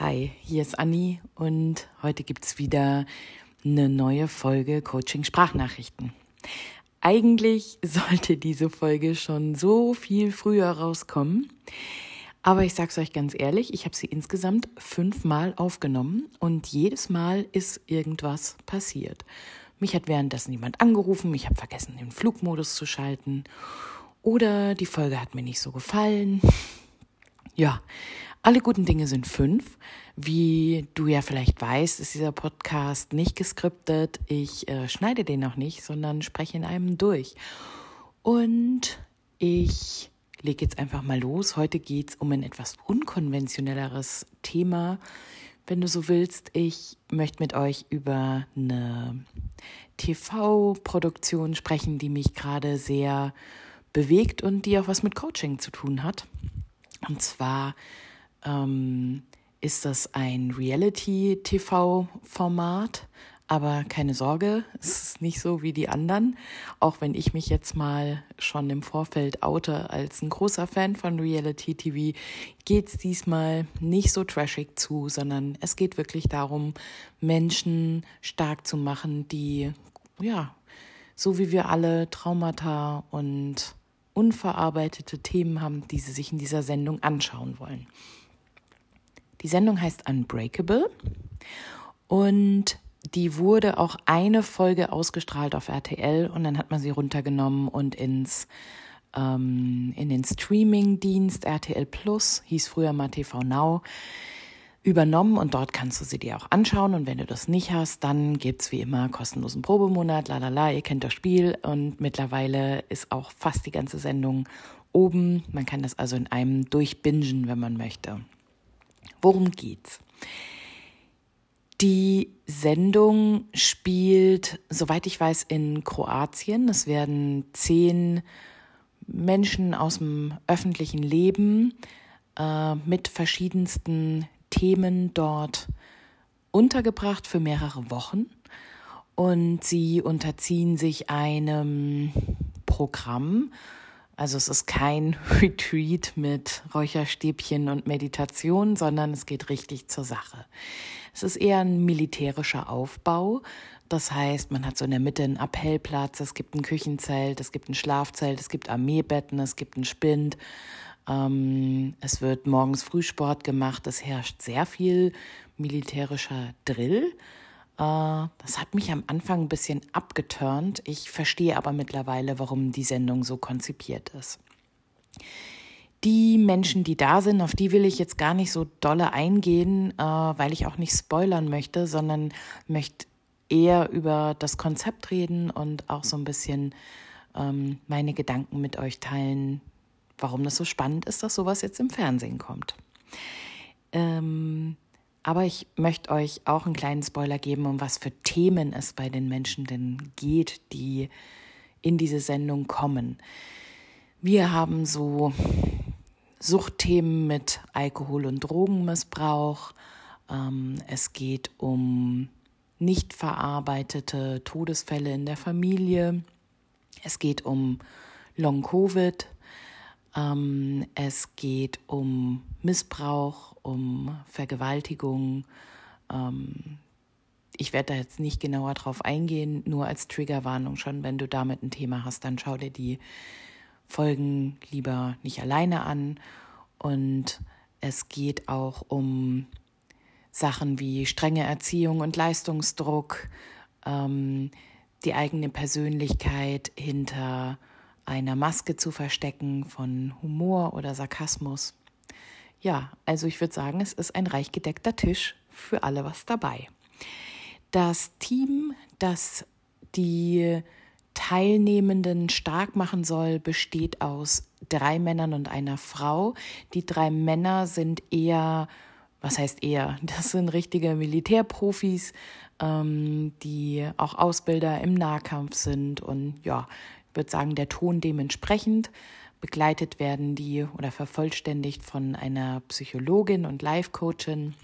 Hi, hier ist Anni und heute gibt es wieder eine neue Folge Coaching Sprachnachrichten. Eigentlich sollte diese Folge schon so viel früher rauskommen, aber ich sag's euch ganz ehrlich, ich habe sie insgesamt fünfmal aufgenommen und jedes Mal ist irgendwas passiert. Mich hat währenddessen jemand angerufen, ich habe vergessen, den Flugmodus zu schalten oder die Folge hat mir nicht so gefallen. Ja, alle guten Dinge sind fünf. Wie du ja vielleicht weißt, ist dieser Podcast nicht geskriptet. Ich äh, schneide den noch nicht, sondern spreche in einem durch. Und ich lege jetzt einfach mal los. Heute geht es um ein etwas unkonventionelleres Thema. Wenn du so willst, ich möchte mit euch über eine TV-Produktion sprechen, die mich gerade sehr bewegt und die auch was mit Coaching zu tun hat. Und zwar ähm, ist das ein Reality-TV-Format. Aber keine Sorge, es ist nicht so wie die anderen. Auch wenn ich mich jetzt mal schon im Vorfeld oute als ein großer Fan von Reality TV, geht es diesmal nicht so trashig zu, sondern es geht wirklich darum, Menschen stark zu machen, die, ja, so wie wir alle Traumata und unverarbeitete Themen haben, die sie sich in dieser Sendung anschauen wollen. Die Sendung heißt Unbreakable und die wurde auch eine Folge ausgestrahlt auf RTL und dann hat man sie runtergenommen und ins ähm, in den Streaming-Dienst RTL Plus, hieß früher mal TV Now, übernommen und dort kannst du sie dir auch anschauen und wenn du das nicht hast, dann gibt's wie immer kostenlosen Probemonat, lalala, ihr kennt das Spiel und mittlerweile ist auch fast die ganze Sendung oben. Man kann das also in einem durchbingen, wenn man möchte. Worum geht's? Die Sendung spielt, soweit ich weiß, in Kroatien. Es werden zehn Menschen aus dem öffentlichen Leben äh, mit verschiedensten Themen dort untergebracht für mehrere Wochen. Und sie unterziehen sich einem Programm, also es ist kein Retreat mit Räucherstäbchen und Meditation, sondern es geht richtig zur Sache. Es ist eher ein militärischer Aufbau. Das heißt, man hat so in der Mitte einen Appellplatz, es gibt ein Küchenzelt, es gibt ein Schlafzelt, es gibt Armeebetten, es gibt einen Spind. Ähm, es wird morgens Frühsport gemacht, es herrscht sehr viel militärischer Drill. Äh, das hat mich am Anfang ein bisschen abgeturnt. Ich verstehe aber mittlerweile, warum die Sendung so konzipiert ist. Die Menschen, die da sind, auf die will ich jetzt gar nicht so dolle eingehen, äh, weil ich auch nicht spoilern möchte, sondern möchte eher über das Konzept reden und auch so ein bisschen ähm, meine Gedanken mit euch teilen, warum das so spannend ist, dass sowas jetzt im Fernsehen kommt. Ähm, aber ich möchte euch auch einen kleinen Spoiler geben, um was für Themen es bei den Menschen denn geht, die in diese Sendung kommen. Wir haben so Suchtthemen mit Alkohol- und Drogenmissbrauch. Ähm, es geht um nicht verarbeitete Todesfälle in der Familie. Es geht um Long-Covid. Ähm, es geht um Missbrauch, um Vergewaltigung. Ähm, ich werde da jetzt nicht genauer drauf eingehen, nur als Triggerwarnung schon, wenn du damit ein Thema hast, dann schau dir die Folgen lieber nicht alleine an. Und es geht auch um Sachen wie strenge Erziehung und Leistungsdruck, ähm, die eigene Persönlichkeit hinter einer Maske zu verstecken von Humor oder Sarkasmus. Ja, also ich würde sagen, es ist ein reich gedeckter Tisch für alle was dabei. Das Team, das die Teilnehmenden stark machen soll, besteht aus drei Männern und einer Frau. Die drei Männer sind eher, was heißt eher, das sind richtige Militärprofis, ähm, die auch Ausbilder im Nahkampf sind und ja, würde sagen, der Ton dementsprechend. Begleitet werden die oder vervollständigt von einer Psychologin und Life-Coachin.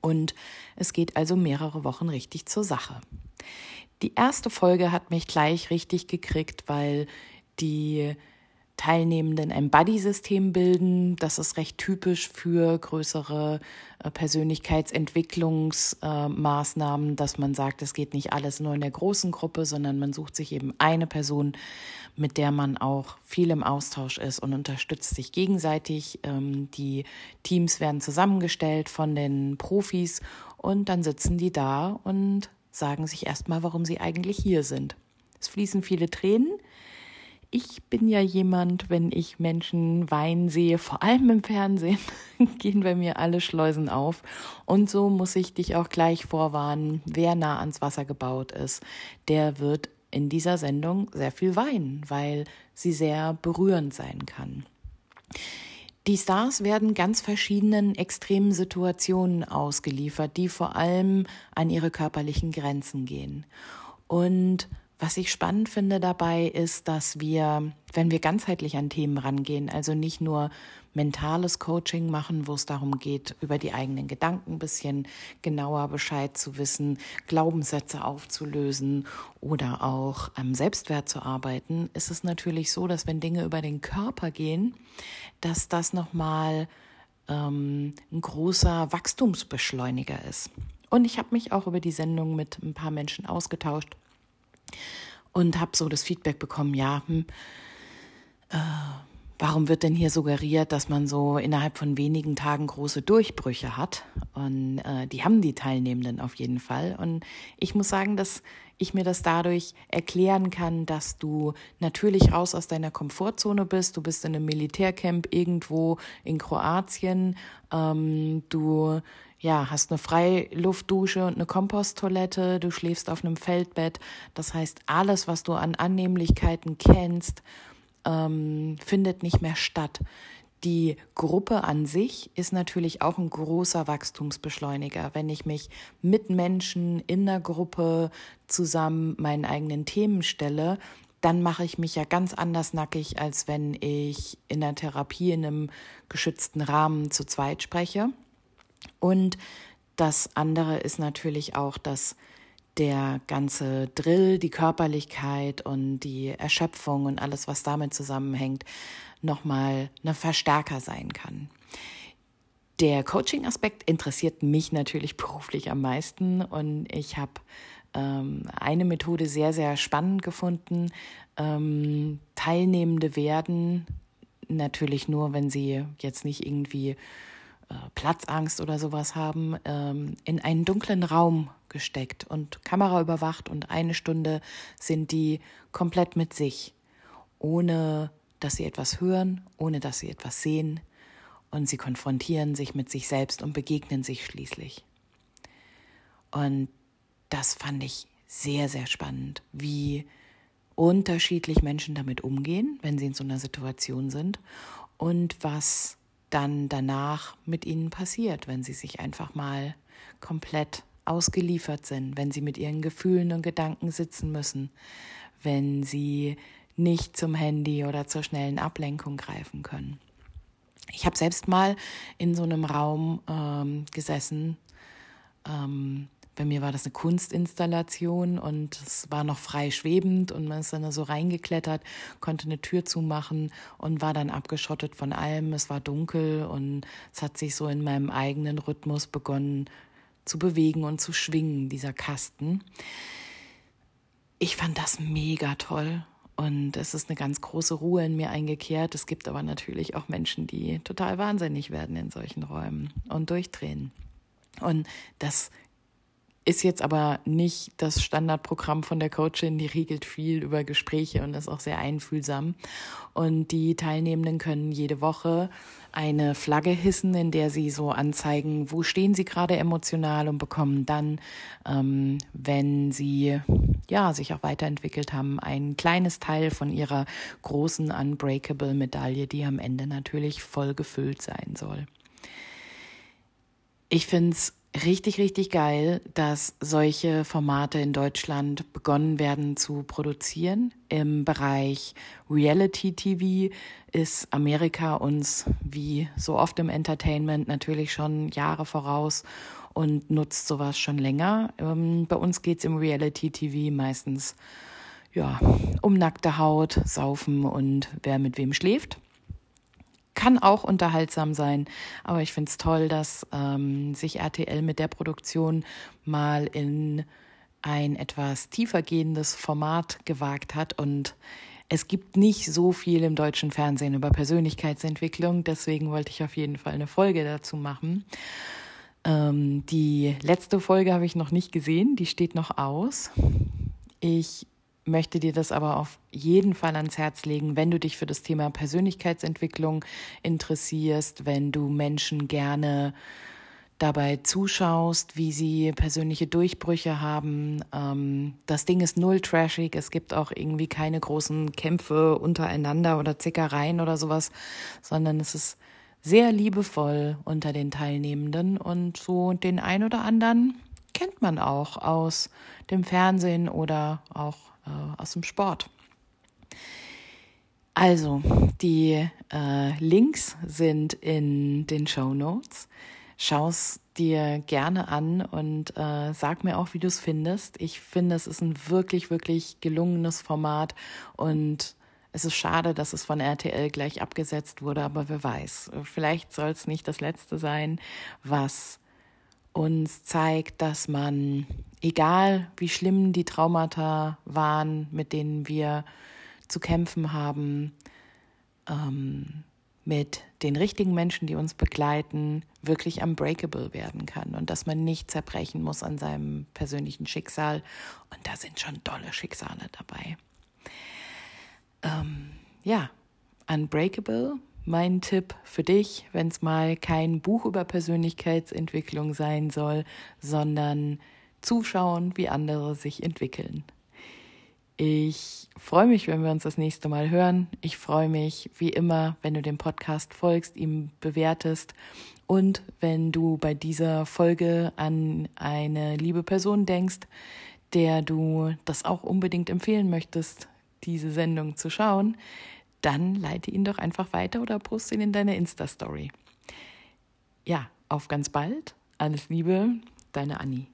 Und es geht also mehrere Wochen richtig zur Sache. Die erste Folge hat mich gleich richtig gekriegt, weil die Teilnehmenden ein Buddy-System bilden. Das ist recht typisch für größere äh, Persönlichkeitsentwicklungsmaßnahmen, dass man sagt, es geht nicht alles nur in der großen Gruppe, sondern man sucht sich eben eine Person, mit der man auch viel im Austausch ist und unterstützt sich gegenseitig. Ähm, die Teams werden zusammengestellt von den Profis und dann sitzen die da und sagen sich erstmal, warum sie eigentlich hier sind. Es fließen viele Tränen ich bin ja jemand, wenn ich Menschen weinen sehe, vor allem im Fernsehen, gehen bei mir alle Schleusen auf. Und so muss ich dich auch gleich vorwarnen, wer nah ans Wasser gebaut ist, der wird in dieser Sendung sehr viel weinen, weil sie sehr berührend sein kann. Die Stars werden ganz verschiedenen extremen Situationen ausgeliefert, die vor allem an ihre körperlichen Grenzen gehen. Und was ich spannend finde dabei ist, dass wir, wenn wir ganzheitlich an Themen rangehen, also nicht nur mentales Coaching machen, wo es darum geht, über die eigenen Gedanken ein bisschen genauer Bescheid zu wissen, Glaubenssätze aufzulösen oder auch am Selbstwert zu arbeiten, ist es natürlich so, dass wenn Dinge über den Körper gehen, dass das nochmal ähm, ein großer Wachstumsbeschleuniger ist. Und ich habe mich auch über die Sendung mit ein paar Menschen ausgetauscht und habe so das Feedback bekommen, ja, hm, äh, warum wird denn hier suggeriert, dass man so innerhalb von wenigen Tagen große Durchbrüche hat? Und äh, die haben die Teilnehmenden auf jeden Fall. Und ich muss sagen, dass ich mir das dadurch erklären kann, dass du natürlich raus aus deiner Komfortzone bist. Du bist in einem Militärcamp irgendwo in Kroatien. Ähm, du ja, hast eine Freiluftdusche und eine Komposttoilette, du schläfst auf einem Feldbett. Das heißt, alles, was du an Annehmlichkeiten kennst, ähm, findet nicht mehr statt. Die Gruppe an sich ist natürlich auch ein großer Wachstumsbeschleuniger. Wenn ich mich mit Menschen in der Gruppe zusammen meinen eigenen Themen stelle, dann mache ich mich ja ganz anders nackig, als wenn ich in der Therapie in einem geschützten Rahmen zu zweit spreche. Und das andere ist natürlich auch, dass der ganze Drill, die Körperlichkeit und die Erschöpfung und alles, was damit zusammenhängt, nochmal ein Verstärker sein kann. Der Coaching-Aspekt interessiert mich natürlich beruflich am meisten und ich habe ähm, eine Methode sehr, sehr spannend gefunden. Ähm, Teilnehmende werden natürlich nur, wenn sie jetzt nicht irgendwie Platzangst oder sowas haben, ähm, in einen dunklen Raum gesteckt und Kamera überwacht und eine Stunde sind die komplett mit sich, ohne dass sie etwas hören, ohne dass sie etwas sehen und sie konfrontieren sich mit sich selbst und begegnen sich schließlich. Und das fand ich sehr, sehr spannend, wie unterschiedlich Menschen damit umgehen, wenn sie in so einer Situation sind und was dann danach mit ihnen passiert, wenn sie sich einfach mal komplett ausgeliefert sind, wenn sie mit ihren Gefühlen und Gedanken sitzen müssen, wenn sie nicht zum Handy oder zur schnellen Ablenkung greifen können. Ich habe selbst mal in so einem Raum ähm, gesessen, ähm, bei mir war das eine Kunstinstallation und es war noch frei schwebend und man ist dann so reingeklettert, konnte eine Tür zumachen und war dann abgeschottet von allem. Es war dunkel und es hat sich so in meinem eigenen Rhythmus begonnen zu bewegen und zu schwingen, dieser Kasten. Ich fand das mega toll und es ist eine ganz große Ruhe in mir eingekehrt. Es gibt aber natürlich auch Menschen, die total wahnsinnig werden in solchen Räumen und durchdrehen. Und das ist jetzt aber nicht das Standardprogramm von der Coachin, die regelt viel über Gespräche und ist auch sehr einfühlsam. Und die Teilnehmenden können jede Woche eine Flagge hissen, in der sie so anzeigen, wo stehen sie gerade emotional und bekommen dann, ähm, wenn sie ja sich auch weiterentwickelt haben, ein kleines Teil von ihrer großen Unbreakable Medaille, die am Ende natürlich voll gefüllt sein soll. Ich finde es richtig, richtig geil, dass solche Formate in Deutschland begonnen werden zu produzieren. Im Bereich Reality TV ist Amerika uns wie so oft im Entertainment natürlich schon Jahre voraus und nutzt sowas schon länger. Ähm, bei uns geht's im Reality TV meistens ja, um nackte Haut, Saufen und wer mit wem schläft. Kann auch unterhaltsam sein, aber ich finde es toll, dass ähm, sich RTL mit der Produktion mal in ein etwas tiefer gehendes Format gewagt hat und es gibt nicht so viel im deutschen Fernsehen über Persönlichkeitsentwicklung, deswegen wollte ich auf jeden Fall eine Folge dazu machen. Ähm, die letzte Folge habe ich noch nicht gesehen, die steht noch aus. Ich möchte dir das aber auf jeden Fall ans Herz legen, wenn du dich für das Thema Persönlichkeitsentwicklung interessierst, wenn du Menschen gerne dabei zuschaust, wie sie persönliche Durchbrüche haben. Ähm, das Ding ist null trashig. Es gibt auch irgendwie keine großen Kämpfe untereinander oder Zickereien oder sowas, sondern es ist sehr liebevoll unter den Teilnehmenden und so den ein oder anderen kennt man auch aus dem Fernsehen oder auch äh, aus dem Sport. Also, die äh, Links sind in den Show Notes. Schau es dir gerne an und äh, sag mir auch, wie du es findest. Ich finde, es ist ein wirklich, wirklich gelungenes Format und es ist schade, dass es von RTL gleich abgesetzt wurde, aber wer weiß. Vielleicht soll es nicht das letzte sein, was uns zeigt, dass man, egal wie schlimm die Traumata waren, mit denen wir zu kämpfen haben, ähm, mit den richtigen Menschen, die uns begleiten, wirklich unbreakable werden kann und dass man nicht zerbrechen muss an seinem persönlichen Schicksal. Und da sind schon tolle Schicksale dabei. Ähm, ja, unbreakable. Mein Tipp für dich, wenn es mal kein Buch über Persönlichkeitsentwicklung sein soll, sondern zuschauen, wie andere sich entwickeln. Ich freue mich, wenn wir uns das nächste Mal hören. Ich freue mich, wie immer, wenn du dem Podcast folgst, ihm bewertest und wenn du bei dieser Folge an eine liebe Person denkst, der du das auch unbedingt empfehlen möchtest, diese Sendung zu schauen, dann leite ihn doch einfach weiter oder poste ihn in deine Insta-Story. Ja, auf ganz bald. Alles Liebe, deine Annie.